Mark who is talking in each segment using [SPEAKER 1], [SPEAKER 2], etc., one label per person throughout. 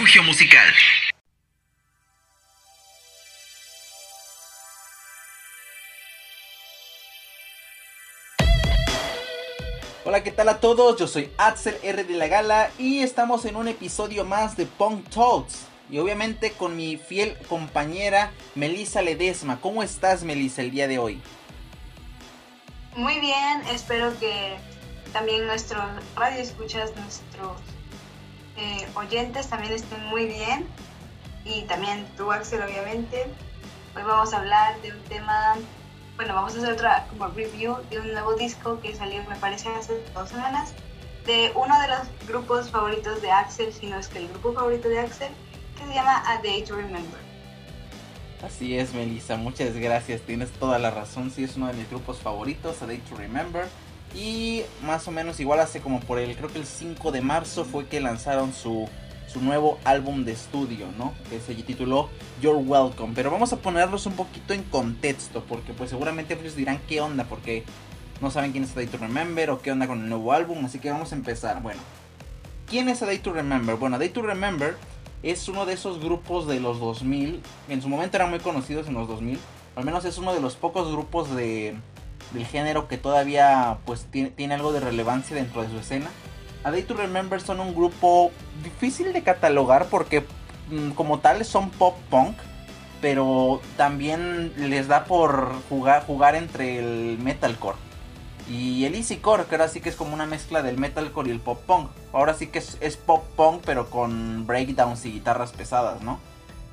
[SPEAKER 1] refugio musical.
[SPEAKER 2] Hola, ¿qué tal a todos? Yo soy Axel R de la Gala y estamos en un episodio más de Punk Talks. Y obviamente con mi fiel compañera Melissa Ledesma. ¿Cómo estás, Melissa, el día de hoy?
[SPEAKER 3] Muy bien, espero que también nuestros radioescuchas, nuestros oyentes también estén muy bien. Y también tú, Axel, obviamente. Hoy vamos a hablar de un tema, bueno, vamos a hacer otra como review de un nuevo disco que salió, me parece, hace dos semanas, de uno de los grupos favoritos de Axel, si no es que el grupo favorito de Axel, que se llama A Day to Remember.
[SPEAKER 2] Así es, Melissa, muchas gracias, tienes toda la razón, sí es uno de mis grupos favoritos, A Day to Remember. Y más o menos igual hace como por el, creo que el 5 de marzo fue que lanzaron su, su nuevo álbum de estudio, ¿no? Que se tituló You're Welcome. Pero vamos a ponerlos un poquito en contexto, porque pues seguramente muchos dirán qué onda, porque no saben quién es A Day to Remember o qué onda con el nuevo álbum, así que vamos a empezar. Bueno, ¿quién es A Day to Remember? Bueno, A Day to Remember es uno de esos grupos de los 2000, en su momento eran muy conocidos en los 2000, al menos es uno de los pocos grupos de, del género que todavía pues tiene, algo de relevancia dentro de su escena. A Day to Remember son un grupo difícil de catalogar porque mm, como tal son pop punk, pero también les da por jugar, jugar entre el metalcore y el easycore, que ahora sí que es como una mezcla del metalcore y el pop punk. Ahora sí que es, es pop punk, pero con breakdowns y guitarras pesadas, ¿no?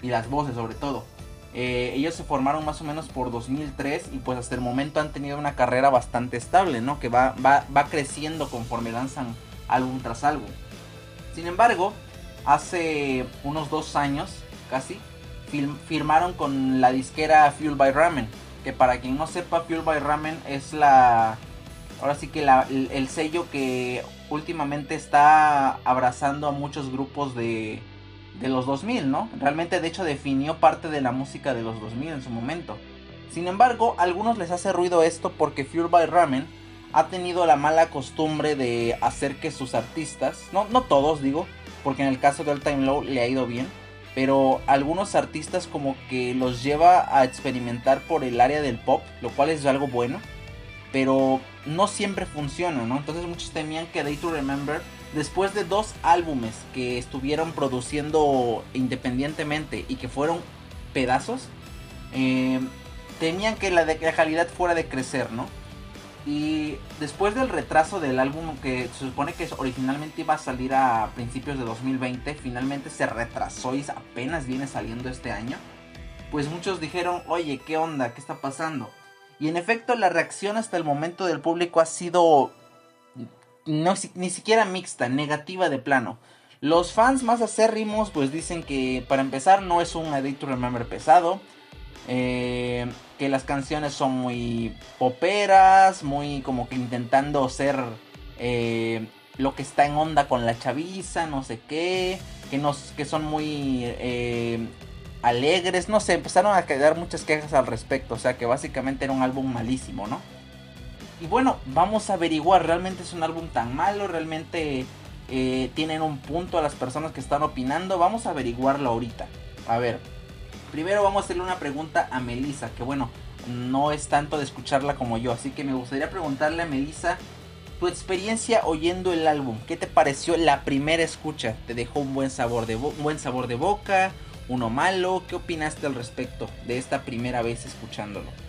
[SPEAKER 2] Y las voces sobre todo. Eh, ellos se formaron más o menos por 2003 y pues hasta el momento han tenido una carrera bastante estable, ¿no? Que va, va, va creciendo conforme lanzan álbum tras álbum. Sin embargo, hace unos dos años, casi, firmaron con la disquera Fuel by Ramen. Que para quien no sepa, Fuel by Ramen es la... Ahora sí que la- el sello que últimamente está abrazando a muchos grupos de, de los 2000, ¿no? Realmente de hecho definió parte de la música de los 2000 en su momento. Sin embargo, a algunos les hace ruido esto porque Fuel by Ramen ha tenido la mala costumbre de hacer que sus artistas, no, no todos digo, porque en el caso de All Time Low le ha ido bien, pero algunos artistas como que los lleva a experimentar por el área del pop, lo cual es algo bueno, pero no siempre funciona, ¿no? Entonces muchos temían que Day to Remember, después de dos álbumes que estuvieron produciendo independientemente y que fueron pedazos, eh, temían que la, la calidad fuera de crecer, ¿no? Y después del retraso del álbum que se supone que originalmente iba a salir a principios de 2020, finalmente se retrasó y apenas viene saliendo este año. Pues muchos dijeron, oye, ¿qué onda? ¿Qué está pasando? Y en efecto la reacción hasta el momento del público ha sido no, ni siquiera mixta, negativa de plano. Los fans más acérrimos pues dicen que para empezar no es un A Day to Remember pesado. eh, que las canciones son muy poperas, muy como que intentando ser eh, lo que está en onda con la chaviza, no sé qué, que, nos, que son muy eh, alegres, no sé, empezaron a quedar muchas quejas al respecto, o sea que básicamente era un álbum malísimo, ¿no? Y bueno, vamos a averiguar, ¿realmente es un álbum tan malo? ¿Realmente eh, tienen un punto a las personas que están opinando? Vamos a averiguarlo ahorita. A ver, primero vamos a hacerle una pregunta a Melissa, que bueno, no es tanto de escucharla como yo, así que me gustaría preguntarle a Melissa tu experiencia oyendo el álbum. ¿Qué te pareció la primera escucha? ¿Te dejó un buen sabor de, un buen sabor de boca? ¿Uno malo? ¿Qué opinaste al respecto de esta primera vez escuchándolo?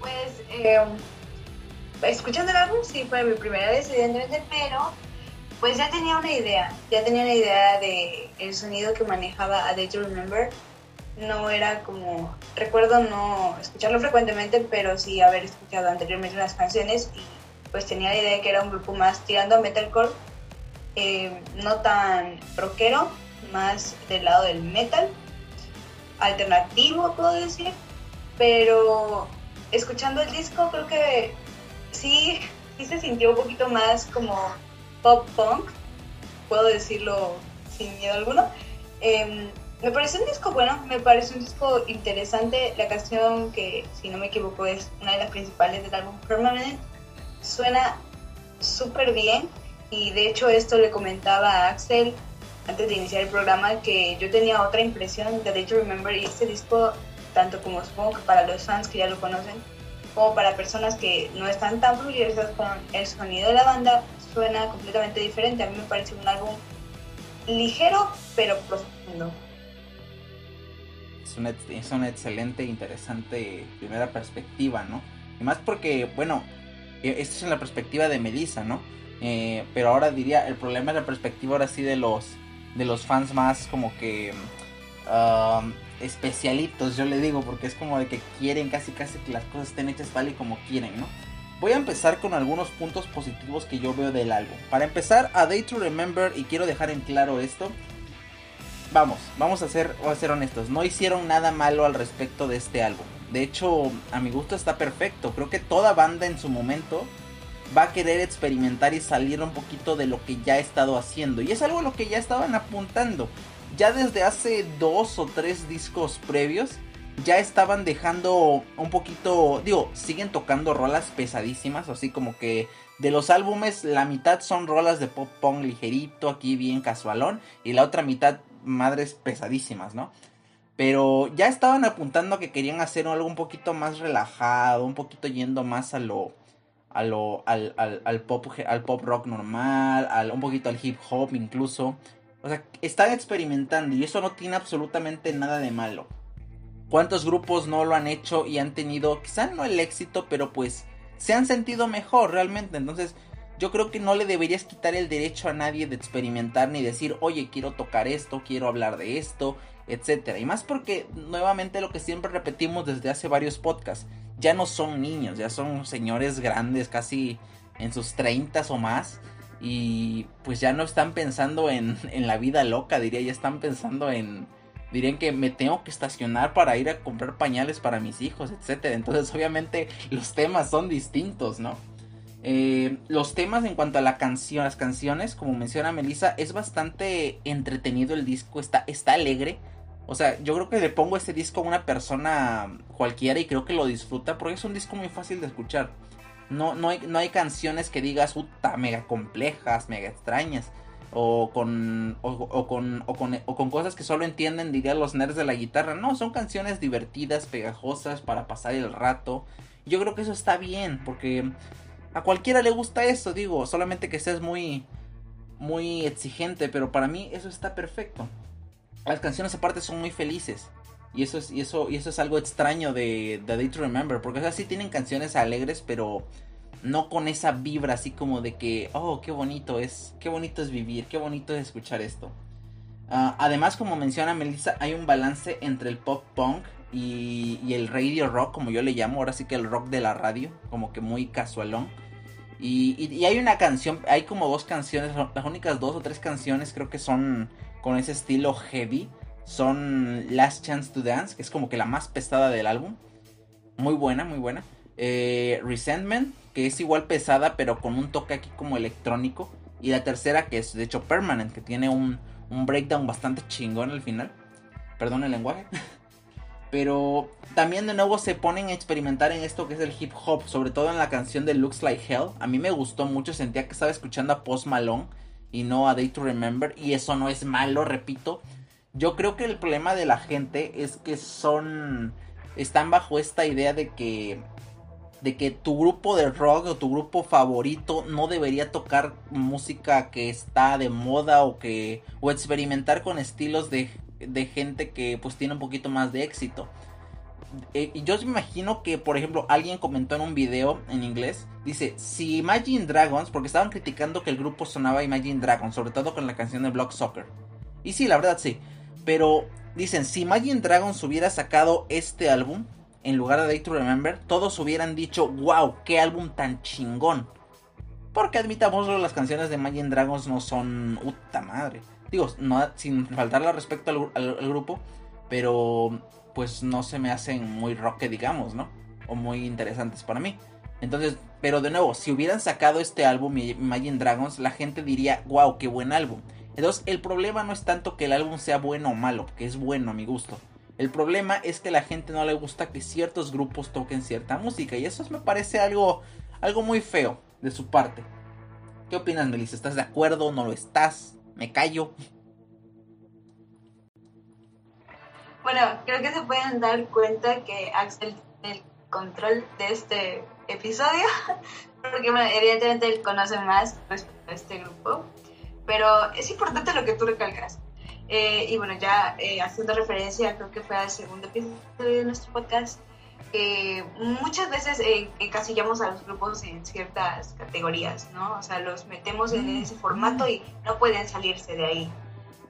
[SPEAKER 3] Pues, eh, escuchando el álbum, sí, fue mi primera vez, evidentemente, pero pues ya tenía una idea, ya tenía una idea de el sonido que manejaba A Day to Remember. No era como, recuerdo no escucharlo frecuentemente, pero sí haber escuchado anteriormente las canciones y pues tenía la idea de que era un grupo más tirando a metalcore, eh, no tan rockero, más del lado del metal, alternativo puedo decir, pero escuchando el disco creo que sí, sí se sintió un poquito más como pop punk, puedo decirlo sin miedo alguno. Eh, me parece un disco bueno, me parece un disco interesante. La canción que, si no me equivoco, es una de las principales del álbum Permanent, suena súper bien y de hecho esto le comentaba a Axel antes de iniciar el programa que yo tenía otra impresión de Day to Remember y este disco, tanto como supongo que para los fans que ya lo conocen, como para personas que no están tan familiarizadas con el sonido de la banda, suena completamente diferente. A mí me parece un álbum ligero pero profundo.
[SPEAKER 2] Es una, es una excelente, interesante primera perspectiva, ¿no? Y más porque, bueno, e, esta es la perspectiva de Melissa, ¿no? Eh, pero ahora diría, el problema es la perspectiva ahora sí de los, de los fans más como que um, especialitos, yo le digo, porque es como de que quieren casi casi que las cosas estén hechas tal y como quieren, ¿no? Voy a empezar con algunos puntos positivos que yo veo del álbum. Para empezar, a Day to Remember, y quiero dejar en claro esto, vamos, vamos a ser, vamos a ser honestos, no hicieron nada malo al respecto de este álbum. De hecho, a mi gusto está perfecto. Creo que toda banda en su momento va a querer experimentar y salir un poquito de lo que ya ha estado haciendo. Y es algo a lo que ya estaban apuntando. Ya desde hace dos o tres discos previos, ya estaban dejando un poquito, digo, siguen tocando rolas pesadísimas, así como que de los álbumes la mitad son rolas de pop punk ligerito, aquí bien casualón, y la otra mitad madres pesadísimas, ¿no? Pero ya estaban apuntando a que querían hacer algo un poquito más relajado, un poquito yendo más a lo a lo, al, al, pop, al pop rock normal, al, un poquito al hip hop incluso. O sea, están experimentando y eso no tiene absolutamente nada de malo. ¿Cuántos grupos no lo han hecho y han tenido, quizá no el éxito, pero pues se han sentido mejor realmente? Entonces, yo creo que no le deberías quitar el derecho a nadie de experimentar ni decir, oye, quiero tocar esto, quiero hablar de esto, etcétera. Y más porque, nuevamente, lo que siempre repetimos desde hace varios podcasts, ya no son niños, ya son señores grandes, casi en sus 30 o más. Y pues ya no están pensando en, en la vida loca, diría, ya están pensando en, dirían que me tengo que estacionar para ir a comprar pañales para mis hijos, etcétera. Entonces, obviamente, los temas son distintos, ¿no? Eh, los temas en cuanto a la canción, las canciones, como menciona Melissa, es bastante entretenido el disco, está, está alegre. O sea, yo creo que le pongo este disco a una persona cualquiera y creo que lo disfruta porque es un disco muy fácil de escuchar. No, no, hay, no hay canciones que digas, puta, mega complejas, mega extrañas. O con, o, con, o, con, o con cosas que solo entienden, dirían los nerds de la guitarra. No, son canciones divertidas, pegajosas, para pasar el rato. Yo creo que eso está bien, porque a cualquiera le gusta eso, digo, solamente que seas muy, muy exigente, pero para mí eso está perfecto. Las canciones aparte son muy felices. Y eso es, y eso, y eso es algo extraño de, The Day to Remember. Porque o sí tienen canciones alegres, pero no con esa vibra así como de que, oh, qué bonito es, qué bonito es vivir, qué bonito es escuchar esto. Ah, además, como menciona Melissa, hay un balance entre el pop punk y, y, el radio rock, como yo le llamo, ahora sí que el rock de la radio, como que muy casualón. Y, y hay una canción, hay como dos canciones, las únicas dos o tres canciones creo que son con ese estilo heavy son Last Chance to Dance, que es como que la más pesada del álbum. Muy buena, muy buena. Eh, Resentment, que es igual pesada, pero con un toque aquí como electrónico. Y la tercera, que es de hecho Permanent, que tiene un, un breakdown bastante chingón al final. Perdón el lenguaje. Pero también de nuevo se ponen a experimentar en esto que es el hip hop, sobre todo en la canción de Looks Like Hell. A mí me gustó mucho, sentía que estaba escuchando a Post Malone y no a Day to Remember. Y eso no es malo, repito. Yo creo que el problema de la gente es que son. están bajo esta idea de que. de que tu grupo de rock o tu grupo favorito no debería tocar música que está de moda o que. o experimentar con estilos de, de gente que pues tiene un poquito más de éxito. Eh, yo me imagino que, por ejemplo, alguien comentó en un video en inglés, dice, si Imagine Dragons, porque estaban criticando que el grupo sonaba Imagine Dragons, sobre todo con la canción de Block Soccer. Y sí, la verdad sí. Pero dicen, si Imagine Dragons hubiera sacado este álbum, en lugar de Day to Remember, todos hubieran dicho, wow, qué álbum tan chingón. Porque admitámoslo, las canciones de Imagine Dragons no son... ¡Uta madre! Digo, sin faltarle respeto al grupo, pero pues no se me hacen muy rock digamos, ¿no? O muy interesantes para mí. Entonces, pero de nuevo, si hubieran sacado este álbum, Imagine Dragons, la gente diría, wow, qué buen álbum. Entonces, el problema no es tanto que el álbum sea bueno o malo, que es bueno a mi gusto. El problema es que a la gente no le gusta que ciertos grupos toquen cierta música. Y eso me parece algo, algo muy feo de su parte. ¿Qué opinas, Melissa? ¿Estás de acuerdo? ¿No lo estás? ¿Me callo?
[SPEAKER 3] Bueno, creo que se pueden dar cuenta que Axel el control de este episodio, porque evidentemente él conoce más respecto a este grupo, pero es importante lo que tú recalcas. Eh, y bueno, ya eh, haciendo referencia, creo que fue al segundo episodio de nuestro podcast, que muchas veces eh, encasillamos a los grupos en ciertas categorías, ¿no? O sea, los metemos en ese formato y no pueden salirse de ahí.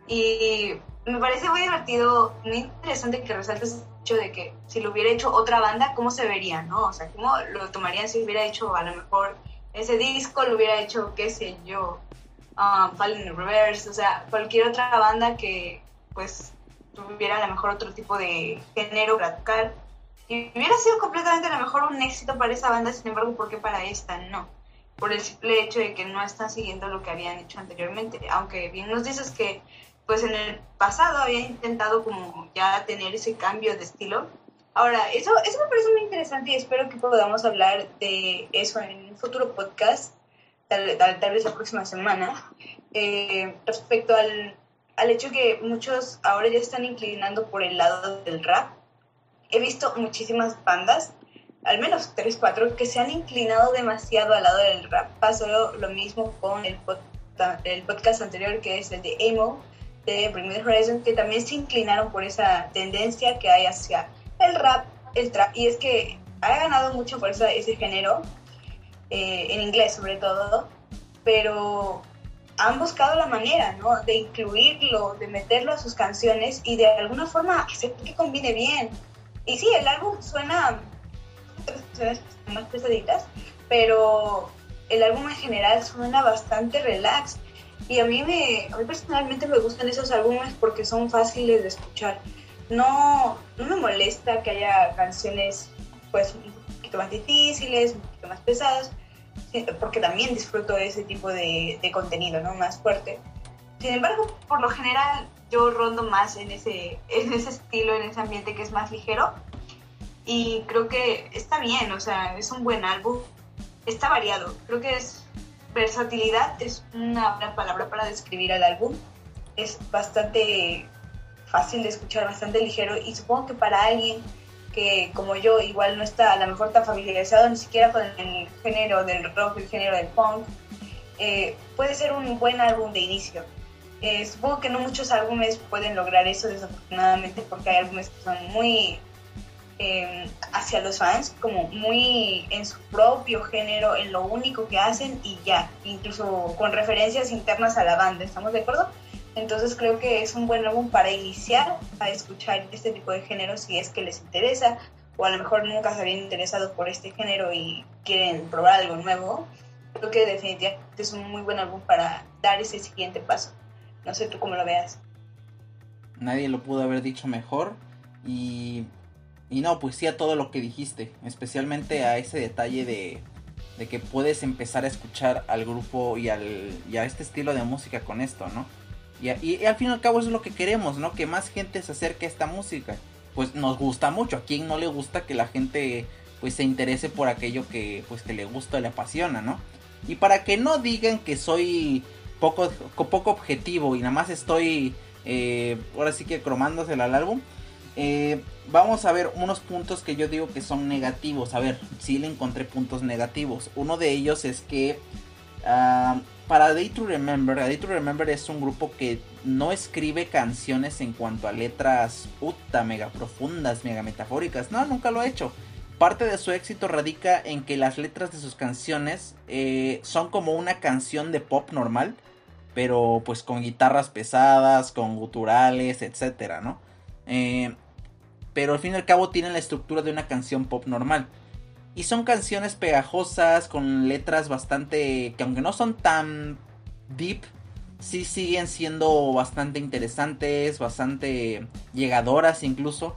[SPEAKER 3] Y me parece muy divertido, muy interesante que resaltes el hecho de que si lo hubiera hecho otra banda, ¿cómo se vería, no? O sea, ¿cómo lo tomarían si hubiera hecho a lo mejor ese disco, lo hubiera hecho, qué sé yo, um, Falling in Reverse, o sea, cualquier otra banda que pues tuviera a lo mejor otro tipo de género radical y hubiera sido completamente a lo mejor un éxito para esa banda, sin embargo, ¿por qué para esta no? Por el simple hecho de que no están siguiendo lo que habían hecho anteriormente. Aunque bien nos dices que pues en el pasado habían intentado como ya tener ese cambio de estilo. Ahora, eso, eso me parece muy interesante y espero que podamos hablar de eso en un futuro podcast, tal, tal, vez la próxima semana, eh, respecto al, al hecho que muchos ahora ya están inclinando por el lado del rap he visto muchísimas bandas, al menos 3, 4, que se han inclinado demasiado al lado del rap. Pasó lo mismo con el, el podcast anterior, que es el de Emo, de Bring Horizon, que también se inclinaron por esa tendencia que hay hacia el rap, el trap, y es que ha ganado mucho por ese género, eh, en inglés sobre todo, pero han buscado la manera, ¿no? De incluirlo, de meterlo a sus canciones y de alguna forma hacer que combine bien. Y sí, el álbum suena más pesaditas, pero el álbum en general suena bastante relax. Y a mí, me, a mí personalmente me gustan esos álbumes porque son fáciles de escuchar. No, no me molesta que haya canciones pues un poquito más difíciles, un poquito más pesadas, porque también disfruto de ese tipo de, de contenido, ¿no? Más fuerte. Sin embargo, por lo general, yo rondo más en ese, en ese estilo, en ese ambiente que es más ligero. Y creo que está bien, o sea, es un buen álbum. Está variado. Creo que es versatilidad, es una palabra para describir al álbum. Es bastante fácil de escuchar, bastante ligero. Y supongo que para alguien que, como yo, igual no está a lo mejor tan familiarizado ni siquiera con el género del rock, el género del punk, eh, puede ser un buen álbum de inicio eh, supongo que no muchos álbumes pueden lograr eso desafortunadamente porque hay álbumes que son muy em, hacia los fans, como muy en su propio género, en lo único que hacen y ya, incluso con referencias internas a la banda, ¿estamos de acuerdo? Entonces creo que es un buen álbum para iniciar a escuchar este tipo de género si es que les interesa o a lo mejor nunca se habían interesado por este género y quieren probar algo nuevo. Creo que definitivamente es un muy buen álbum para dar ese siguiente paso. No sé tú cómo lo veas.
[SPEAKER 2] Nadie lo pudo haber dicho mejor. Y, y no, pues sí a todo lo que dijiste. Especialmente a ese detalle de, de que puedes empezar a escuchar al grupo y, al, y a este estilo de música con esto, ¿no? Y, al fin y al cabo eso es lo que queremos, ¿no? Que más gente se acerque a esta música. Pues nos gusta mucho. A quien no le gusta que la gente pues se interese por aquello que pues que le gusta, le apasiona, ¿no? Y para que no digan que soy poco, poco objetivo y nada más estoy eh, ahora sí que cromándosela al álbum. Eh, vamos a ver unos puntos que yo digo que son negativos. A ver, si le encontré puntos negativos. Uno de ellos es que uh, para Day to Remember, Day to Remember es un grupo que no escribe canciones en cuanto a letras puta, mega profundas, mega metafóricas. No, nunca lo ha hecho. Parte de su éxito radica en que las letras de sus canciones eh, son como una canción de pop normal pero pues con guitarras pesadas, con guturales, etcétera, ¿no? Eh, pero al fin y al cabo tienen la estructura de una canción pop normal. Y son canciones pegajosas, con letras bastante. que aunque no son tan deep, sí siguen siendo bastante interesantes, bastante llegadoras incluso.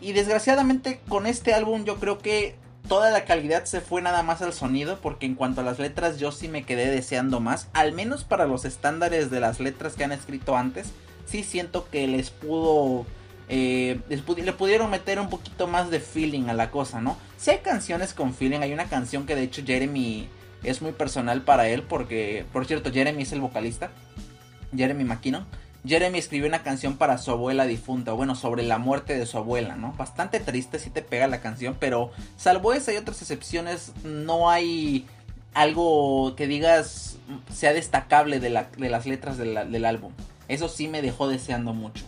[SPEAKER 2] Y desgraciadamente con este álbum yo creo que toda la calidad se fue nada más al sonido, porque en cuanto a las letras yo sí me quedé deseando más, al menos para los estándares de las letras que han escrito antes, sí siento que les pudo... Eh, le pudieron meter un poquito más de feeling a la cosa, ¿no? Si hay canciones con feeling, hay una canción que de hecho Jeremy es muy personal para él, porque, por cierto, Jeremy es el vocalista, Jeremy McKinnon. Jeremy escribió una canción para su abuela difunta, bueno, sobre la muerte de su abuela, ¿no? Bastante triste si te pega la canción, pero salvo esa y otras excepciones, no hay algo que digas sea destacable de, las letras del álbum. Eso sí me dejó deseando mucho.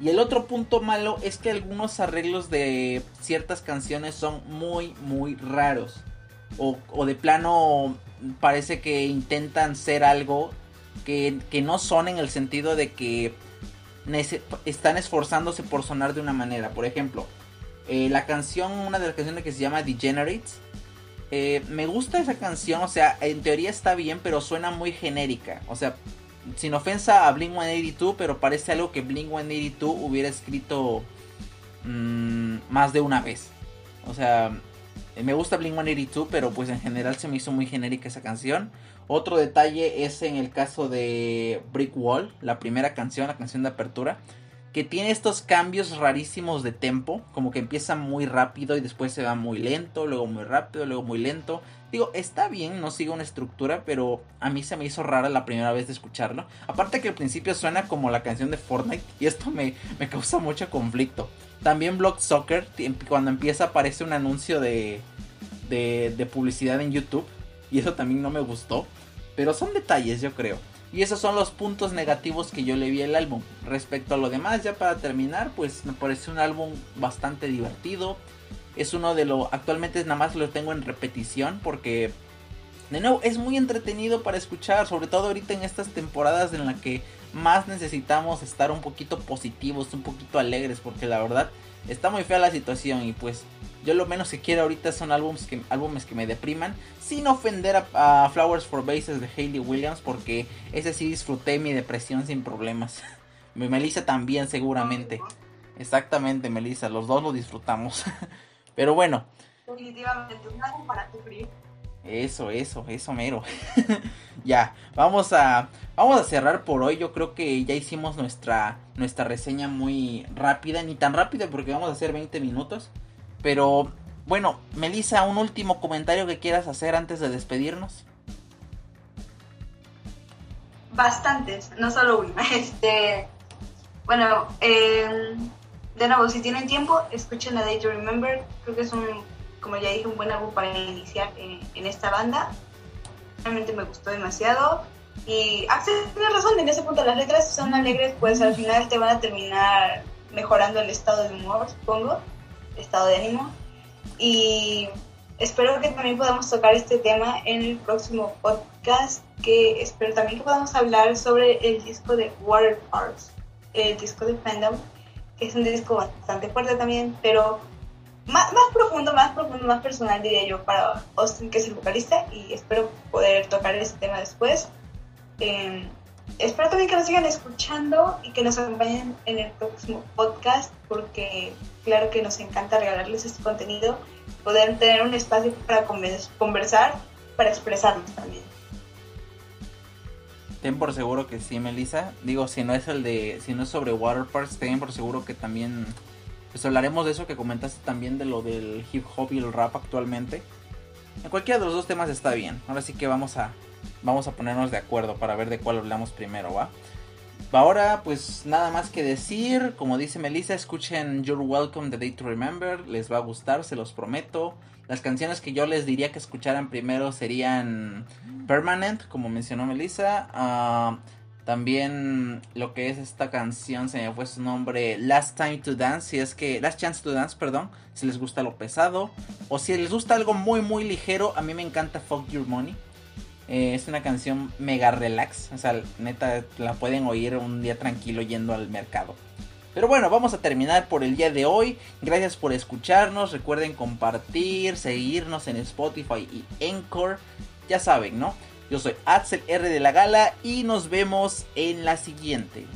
[SPEAKER 2] Y el otro punto malo es que algunos arreglos de ciertas canciones son muy, muy raros. O, de plano parece que intentan ser algo que, no son en el sentido de que están esforzándose por sonar de una manera. Por ejemplo, eh, la canción, una de las canciones que se llama Degenerates. Eh, me gusta esa canción, o sea, en teoría está bien, pero suena muy genérica. O sea, sin ofensa a Blink 182, pero parece algo que Blink 182 hubiera escrito mm, más de una vez. O sea, me gusta Blink 182, pero pues en general se me hizo muy genérica esa canción. Otro detalle es en el caso de Brick Wall, la primera canción, la canción de apertura, que tiene estos cambios rarísimos de tempo, como que empieza muy rápido y después se va muy lento, luego muy rápido, luego muy lento. Digo, está bien, no sigue una estructura, pero a mí se me hizo rara la primera vez de escucharlo. Aparte que al principio suena como la canción de Fortnite y esto me, me causa mucho conflicto. También Block Soccer, cuando empieza aparece un anuncio de, de, de publicidad en YouTube y eso también no me gustó. Pero son detalles, yo creo. Y esos son los puntos negativos que yo le vi al álbum. Respecto a lo demás, ya para terminar, pues me parece un álbum bastante divertido. Es uno de los... Actualmente nada más lo tengo en repetición porque... De nuevo, es muy entretenido para escuchar, sobre todo ahorita en estas temporadas en las que más necesitamos estar un poquito positivos, un poquito alegres, porque la verdad está muy fea la situación y pues yo lo menos que quiero ahorita son álbumes que, álbumes que me depriman. Sin ofender a, Flowers for Bases de Hayley Williams. Porque ese sí disfruté mi depresión sin problemas. Melissa también seguramente. Exactamente, Melissa. Los dos lo disfrutamos. Pero bueno.
[SPEAKER 3] Definitivamente, un álbum para sufrir.
[SPEAKER 2] Eso, eso, eso mero. ya, vamos a vamos a cerrar por hoy. Yo creo que ya hicimos nuestra nuestra reseña muy rápida, ni tan rápida porque vamos a hacer 20 minutos. Pero bueno, Melissa, un último comentario que quieras hacer antes de despedirnos.
[SPEAKER 3] Bastantes, no solo uno. Este, bueno, em, de nuevo, si tienen tiempo, escuchen a Day to Remember. Creo que es un, como ya dije, un buen álbum para iniciar en, esta banda. Realmente me gustó demasiado. Y Axel tiene razón, en ese punto las letras son alegres, pues al final te van a terminar mejorando el estado de humor, supongo estado de ánimo. Y espero que también podamos tocar este tema en el próximo podcast, que espero también que podamos hablar sobre el disco de Water el disco de Fandom, que es un disco bastante fuerte también, pero más, más profundo, más profundo, más personal diría yo para Austin, que es el vocalista, y espero poder tocar este tema después. Eh, espero también que nos sigan escuchando y que nos acompañen en el próximo podcast, porque claro que nos encanta regalarles este contenido, poder tener un espacio para conversar, para expresarnos también.
[SPEAKER 2] Ten por seguro que sí, Melissa. Digo, si no es el de, si no es sobre water parks, ten por seguro que también, pues hablaremos de eso que comentaste también de lo del hip hop y el rap actualmente. En cualquiera de los dos temas está bien. Ahora sí que vamos a, vamos a ponernos de acuerdo para ver de cuál hablamos primero, ¿va? Ahora, pues nada más que decir, como dice Melissa, escuchen You're Welcome, The Day to Remember, les va a gustar, se los prometo. Las canciones que yo les diría que escucharan primero serían Permanent, como mencionó Melissa. Ah, también lo que es esta canción, se me fue su nombre, Last Time to Dance, si es que, Last Chance to Dance, perdón, si les gusta lo pesado. O si les gusta algo muy, muy ligero, a mí me encanta Fuck Your Money. Eh, es una canción mega relax. O sea, neta, la pueden oír un día tranquilo yendo al mercado. Pero bueno, vamos a terminar por el día de hoy. Gracias por escucharnos. Recuerden compartir, seguirnos en Spotify y Encore. Ya saben, ¿no? Yo soy Axel R de la Gala y nos vemos en la siguiente.